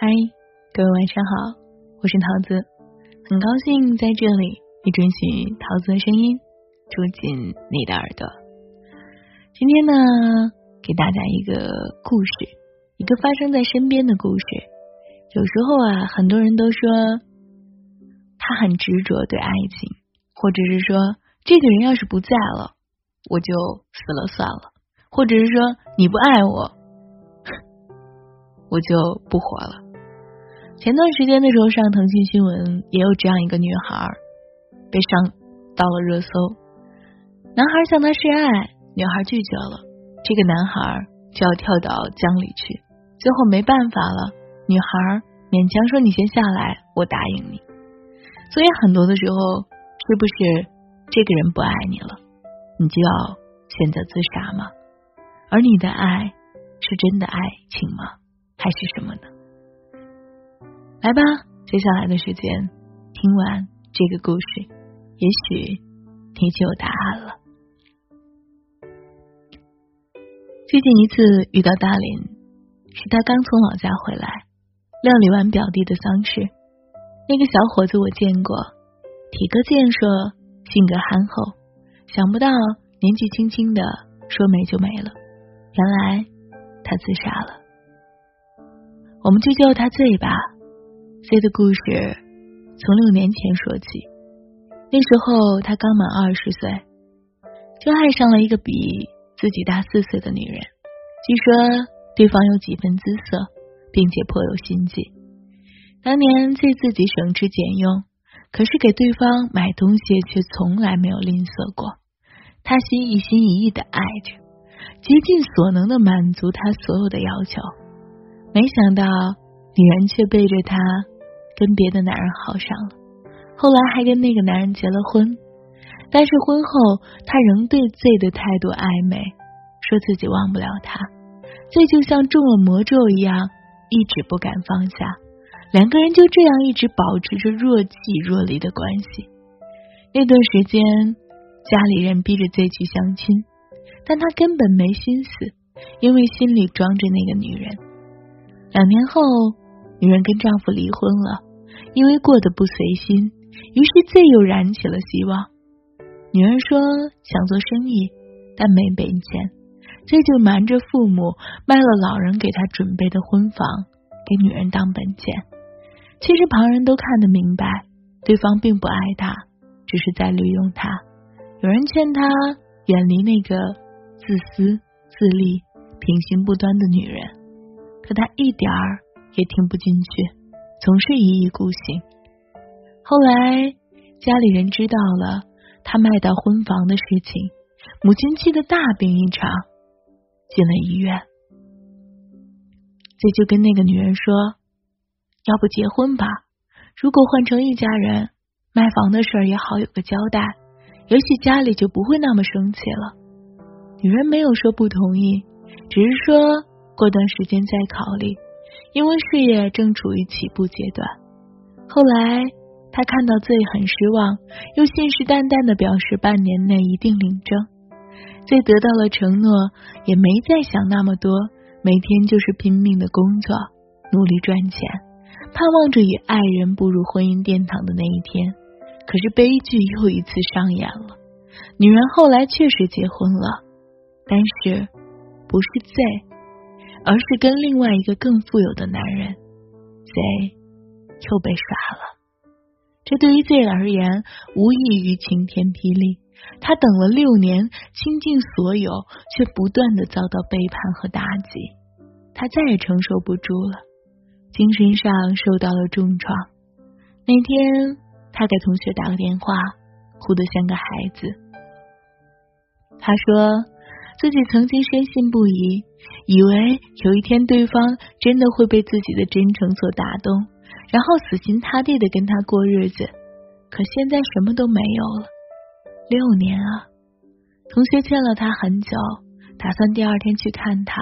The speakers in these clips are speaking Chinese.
嗨，各位晚上好，我是桃子，很高兴在这里你准许桃子的声音住进你的耳朵。今天呢，给大家一个故事，一个发生在身边的故事。有时候啊，很多人都说他很执着对爱情，或者是说这个人要是不在了，我就死了算了，或者是说你不爱我，我就不活了。前段时间的时候，上腾讯新闻也有这样一个女孩被上到了热搜。男孩向她示爱，女孩拒绝了，这个男孩就要跳到江里去。最后没办法了，女孩勉强说：“你先下来，我答应你。”所以很多的时候，是不是这个人不爱你了，你就要选择自杀吗？而你的爱是真的爱情吗？还是什么呢？来吧，接下来的时间，听完这个故事，也许你就有答案了。最近一次遇到大林，是他刚从老家回来，料理完表弟的丧事。那个小伙子我见过，体格健硕，性格憨厚，想不到年纪轻轻的说没就没了。原来他自杀了，我们就叫他醉吧。C 的故事从六年前说起，那时候他刚满二十岁，就爱上了一个比自己大四岁的女人。据说对方有几分姿色，并且颇有心计。当年 C 自己省吃俭用，可是给对方买东西却从来没有吝啬过。他心一心一意的爱着，竭尽所能的满足他所有的要求。没想到女人却背着他。跟别的男人好上了，后来还跟那个男人结了婚，但是婚后他仍对 Z 的态度暧昧，说自己忘不了他，Z 就像中了魔咒一样，一直不敢放下，两个人就这样一直保持着若即若离的关系。那段时间，家里人逼着 Z 去相亲，但他根本没心思，因为心里装着那个女人。两年后，女人跟丈夫离婚了。因为过得不随心，于是 Z 又燃起了希望。女人说想做生意，但没本钱，Z 就瞒着父母卖了老人给他准备的婚房，给女人当本钱。其实旁人都看得明白，对方并不爱他，只是在利用他。有人劝他远离那个自私自利、品行不端的女人，可他一点儿也听不进去。总是一意孤行。后来家里人知道了他卖到婚房的事情，母亲气得大病一场，进了医院。这就跟那个女人说：“要不结婚吧？如果换成一家人，卖房的事也好有个交代，也许家里就不会那么生气了。”女人没有说不同意，只是说过段时间再考虑。因为事业正处于起步阶段，后来他看到 Z 很失望，又信誓旦旦的表示半年内一定领证。Z 得到了承诺，也没再想那么多，每天就是拼命的工作，努力赚钱，盼望着与爱人步入婚姻殿堂的那一天。可是悲剧又一次上演了，女人后来确实结婚了，但是不是 Z。而是跟另外一个更富有的男人，Z 又被耍了。这对于 Z 而言，无异于晴天霹雳。他等了六年，倾尽所有，却不断的遭到背叛和打击。他再也承受不住了，精神上受到了重创。那天，他给同学打个电话，哭得像个孩子。他说自己曾经深信不疑。以为有一天对方真的会被自己的真诚所打动，然后死心塌地的跟他过日子。可现在什么都没有了。六年啊，同学劝了他很久，打算第二天去看他，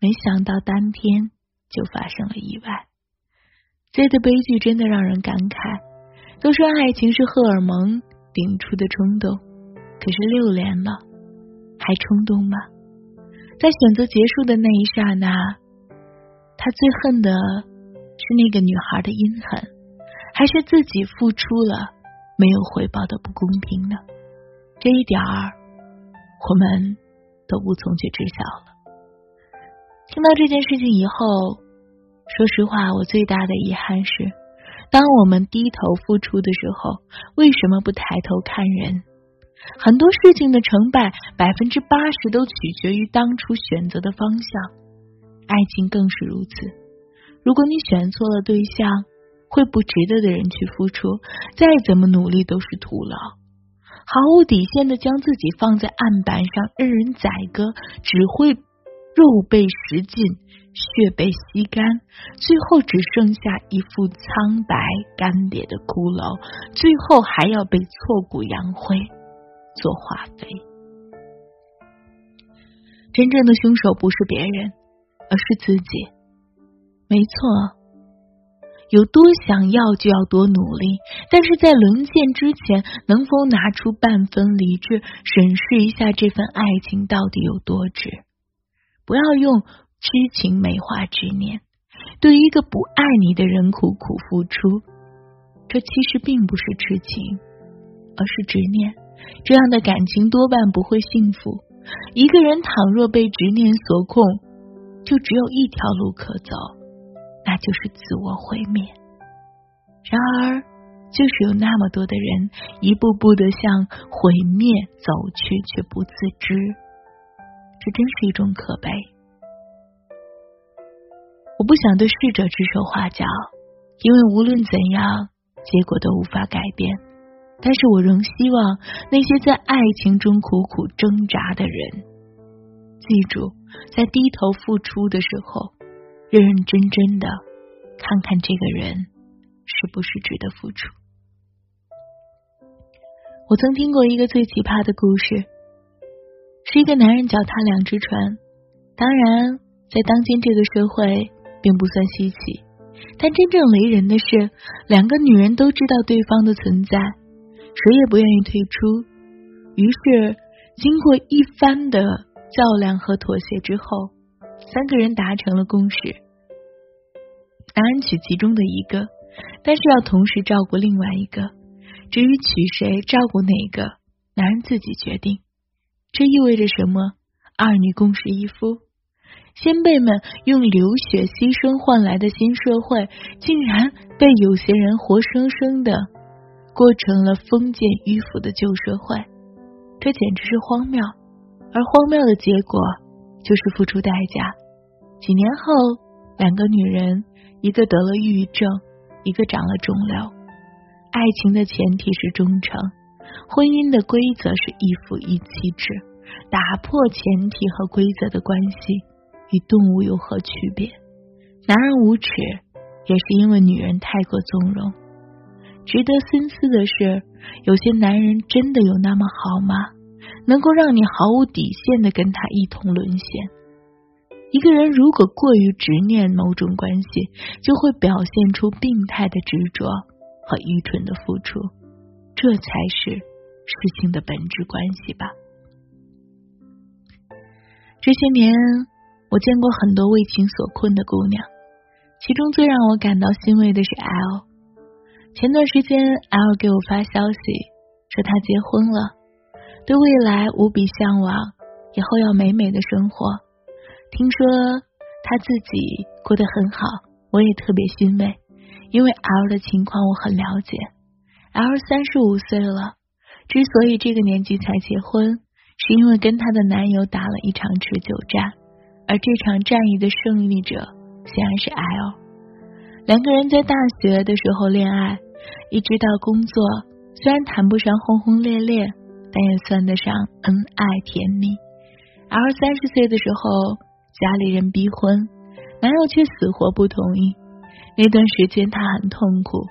没想到当天就发生了意外。这的悲剧真的让人感慨。都说爱情是荷尔蒙顶出的冲动，可是六年了，还冲动吗？在选择结束的那一刹那，他最恨的是那个女孩的阴狠，还是自己付出了没有回报的不公平呢？这一点儿，我们都无从去知晓了。听到这件事情以后，说实话，我最大的遗憾是，当我们低头付出的时候，为什么不抬头看人？很多事情的成败，百分之八十都取决于当初选择的方向。爱情更是如此。如果你选错了对象，会不值得的人去付出，再怎么努力都是徒劳。毫无底线的将自己放在案板上任人宰割，只会肉被食尽，血被吸干，最后只剩下一副苍白干瘪的骷髅，最后还要被挫骨扬灰。做化肥。真正的凶手不是别人，而是自己。没错，有多想要就要多努力，但是在沦陷之前，能否拿出半分理智，审视一下这份爱情到底有多值？不要用痴情美化执念，对一个不爱你的人苦苦付出，这其实并不是痴情，而是执念。这样的感情多半不会幸福。一个人倘若被执念所控，就只有一条路可走，那就是自我毁灭。然而，就是有那么多的人一步步的向毁灭走去，却不自知，这真是一种可悲。我不想对逝者指手画脚，因为无论怎样，结果都无法改变。但是我仍希望那些在爱情中苦苦挣扎的人，记住，在低头付出的时候，认认真真的看看这个人是不是值得付出。我曾听过一个最奇葩的故事，是一个男人脚踏两只船。当然，在当今这个社会，并不算稀奇。但真正雷人的是，两个女人都知道对方的存在。谁也不愿意退出，于是经过一番的较量和妥协之后，三个人达成了共识：男人娶其中的一个，但是要同时照顾另外一个。至于娶谁、照顾哪个，男人自己决定。这意味着什么？二女共侍一夫。先辈们用流血牺牲换来的新社会，竟然被有些人活生生的。过成了封建迂腐的旧社会，这简直是荒谬。而荒谬的结果就是付出代价。几年后，两个女人，一个得了抑郁症，一个长了肿瘤。爱情的前提是忠诚，婚姻的规则是一夫一妻制。打破前提和规则的关系，与动物有何区别？男人无耻，也是因为女人太过纵容。值得深思的是，有些男人真的有那么好吗？能够让你毫无底线的跟他一同沦陷？一个人如果过于执念某种关系，就会表现出病态的执着和愚蠢的付出，这才是事情的本质关系吧。这些年，我见过很多为情所困的姑娘，其中最让我感到欣慰的是 L。前段时间，L 给我发消息说他结婚了，对未来无比向往，以后要美美的生活。听说他自己过得很好，我也特别欣慰，因为 L 的情况我很了解。L 三十五岁了，之所以这个年纪才结婚，是因为跟她的男友打了一场持久战，而这场战役的胜利者显然是 L。两个人在大学的时候恋爱，一直到工作，虽然谈不上轰轰烈烈，但也算得上恩爱甜蜜。而三十岁的时候，家里人逼婚，男友却死活不同意。那段时间他很痛苦，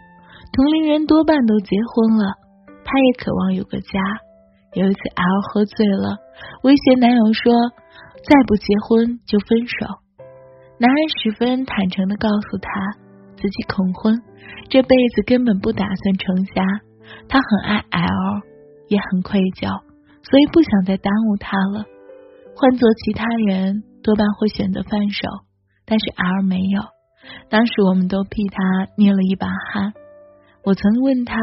同龄人多半都结婚了，他也渴望有个家。有一次，L 喝醉了，威胁男友说：“再不结婚就分手。”男人十分坦诚的告诉他。自己恐婚，这辈子根本不打算成家。他很爱 L，也很愧疚，所以不想再耽误他了。换做其他人，多半会选择分手，但是 L 没有。当时我们都替他捏了一把汗。我曾问他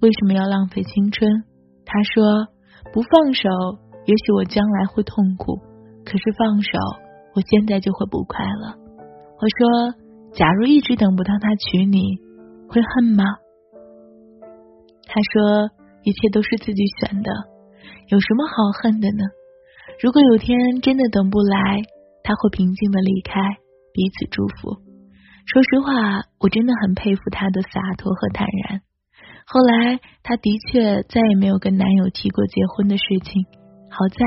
为什么要浪费青春，他说不放手，也许我将来会痛苦；可是放手，我现在就会不快乐。我说，假如一直等不到他娶你，会恨吗？他说，一切都是自己选的，有什么好恨的呢？如果有天真的等不来，他会平静的离开，彼此祝福。说实话，我真的很佩服他的洒脱和坦然。后来，他的确再也没有跟男友提过结婚的事情。好在，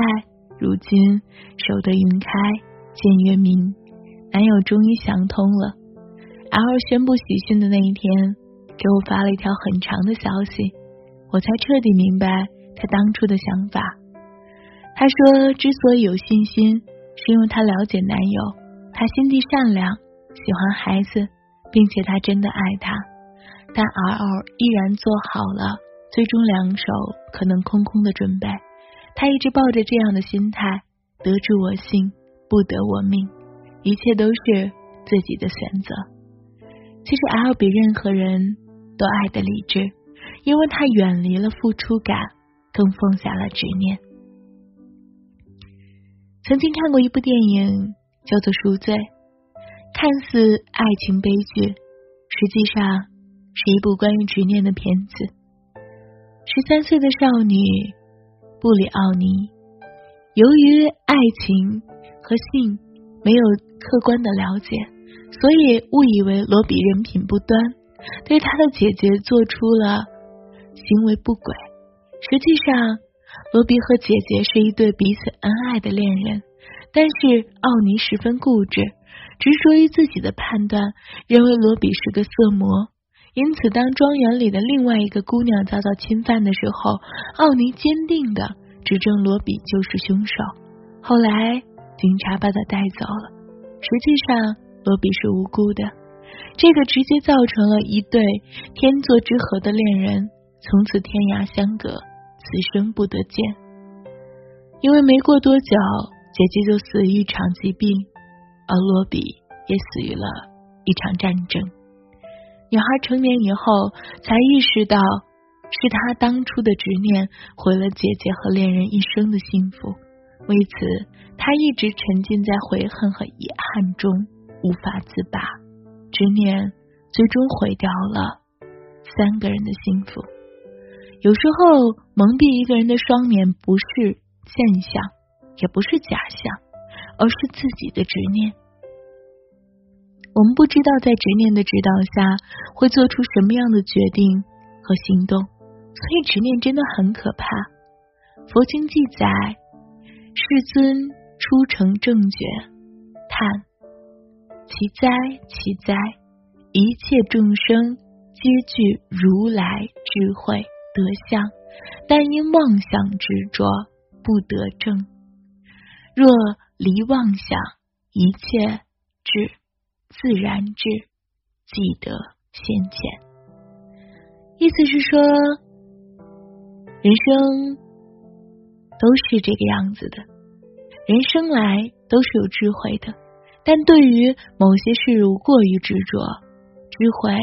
如今守得云开见月明，男友终于想通了。L 宣布喜讯的那一天，给我发了一条很长的消息，我才彻底明白他当初的想法。他说，之所以有信心。是因为他了解男友，他心地善良，喜欢孩子，并且他真的爱他。但 R 依然做好了最终两手可能空空的准备。他一直抱着这样的心态：得之我幸，不得我命，一切都是自己的选择。其实 L 比任何人都爱的理智，因为他远离了付出感，更放下了执念。曾经看过一部电影，叫做《赎罪》，看似爱情悲剧，实际上是一部关于执念的片子。十三岁的少女布里奥尼，由于爱情和性没有客观的了解，所以误以为罗比人品不端，对他的姐姐做出了行为不轨。实际上。罗比和姐姐是一对彼此恩爱的恋人，但是奥尼十分固执，执着于自己的判断，认为罗比是个色魔。因此，当庄园里的另外一个姑娘遭到侵犯的时候，奥尼坚定的指证罗比就是凶手。后来，警察把他带走了。实际上，罗比是无辜的。这个直接造成了一对天作之合的恋人从此天涯相隔。此生不得见，因为没过多久，姐姐就死于一场疾病，而罗比也死于了一场战争。女孩成年以后才意识到，是她当初的执念毁了姐姐和恋人一生的幸福。为此，她一直沉浸在悔恨和遗憾中无法自拔，执念最终毁掉了三个人的幸福。有时候蒙蔽一个人的双眼，不是现象，也不是假象，而是自己的执念。我们不知道在执念的指导下会做出什么样的决定和行动，所以执念真的很可怕。佛经记载，世尊出成正觉，叹其哉其哉，一切众生皆具如来智慧。德相，但因妄想执着不得正。若离妄想，一切智自然智，即得先前。意思是说，人生都是这个样子的，人生来都是有智慧的，但对于某些事物过于执着，智慧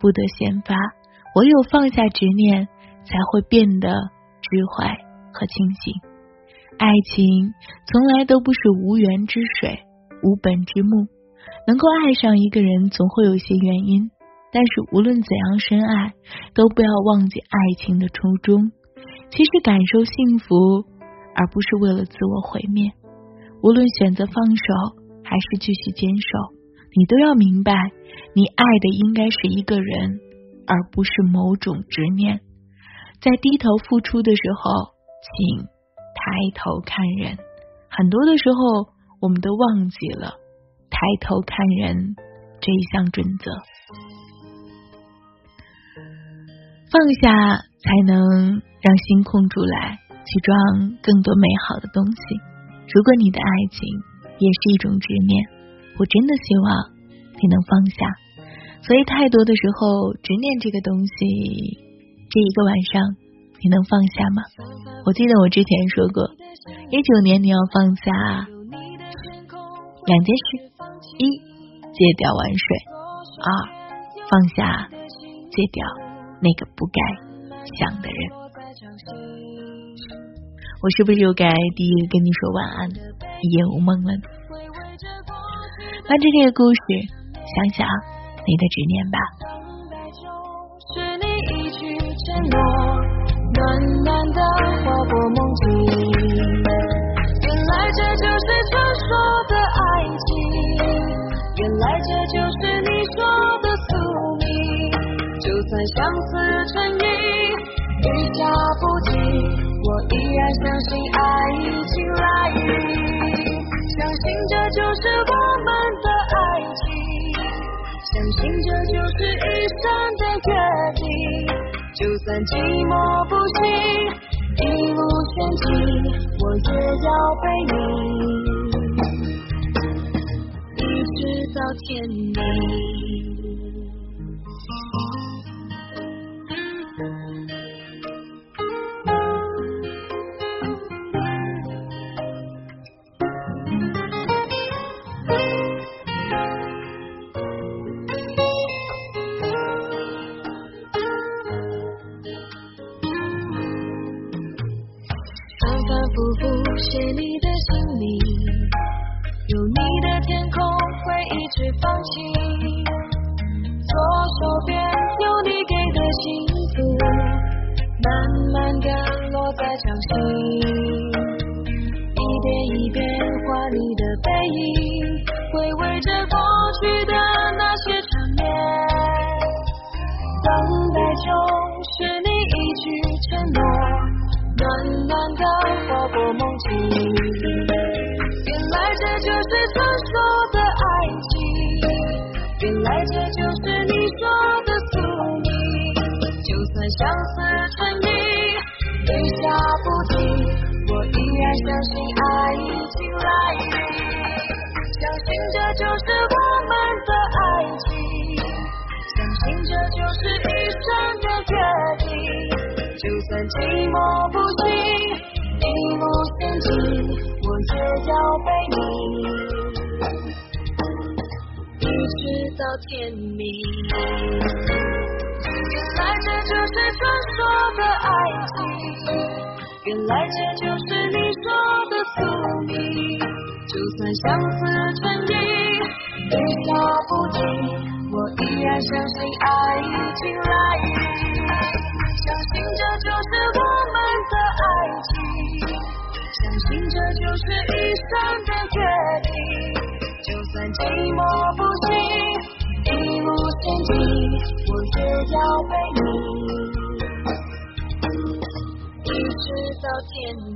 不得先发。唯有放下执念。才会变得智慧和清醒。爱情从来都不是无源之水、无本之木。能够爱上一个人，总会有一些原因。但是无论怎样深爱，都不要忘记爱情的初衷。其实感受幸福，而不是为了自我毁灭。无论选择放手还是继续坚守，你都要明白，你爱的应该是一个人，而不是某种执念。在低头付出的时候，请抬头看人。很多的时候，我们都忘记了抬头看人这一项准则。放下，才能让心空出来，去装更多美好的东西。如果你的爱情也是一种执念，我真的希望你能放下。所以，太多的时候，执念这个东西。这一个晚上，你能放下吗？我记得我之前说过，一九年你要放下两件事：一戒掉玩水，二，放下，戒掉那个不该想的人。我是不是又该第一个跟你说晚安，一夜无梦了呢？伴着这个故事，想想你的执念吧。相思成瘾，雨下不停，我我依然相信爱已经来临，相信这就是我们的爱情，相信这就是一生的约定。就算寂寞不行，一路前进，我也要陪你，一直到天明。写你的姓名，有你的天空会一直放晴。过梦境，原来这就是传说的爱情，原来这就是你说的宿命。就算相思成瘾，雨下不停，我依然相信爱已经来临，相信这就是我们的爱情，相信这就是一生的约定。就算寂寞不宝贝你，一直到天明。原来这就是传说的爱情，原来这就是你说的宿命。就算相思成瘾，雨下不停，我依然相信爱已经来临。相信这就是我就是一生的决定。就算寂寞不行，一路前进，我也要陪你，一直到天明。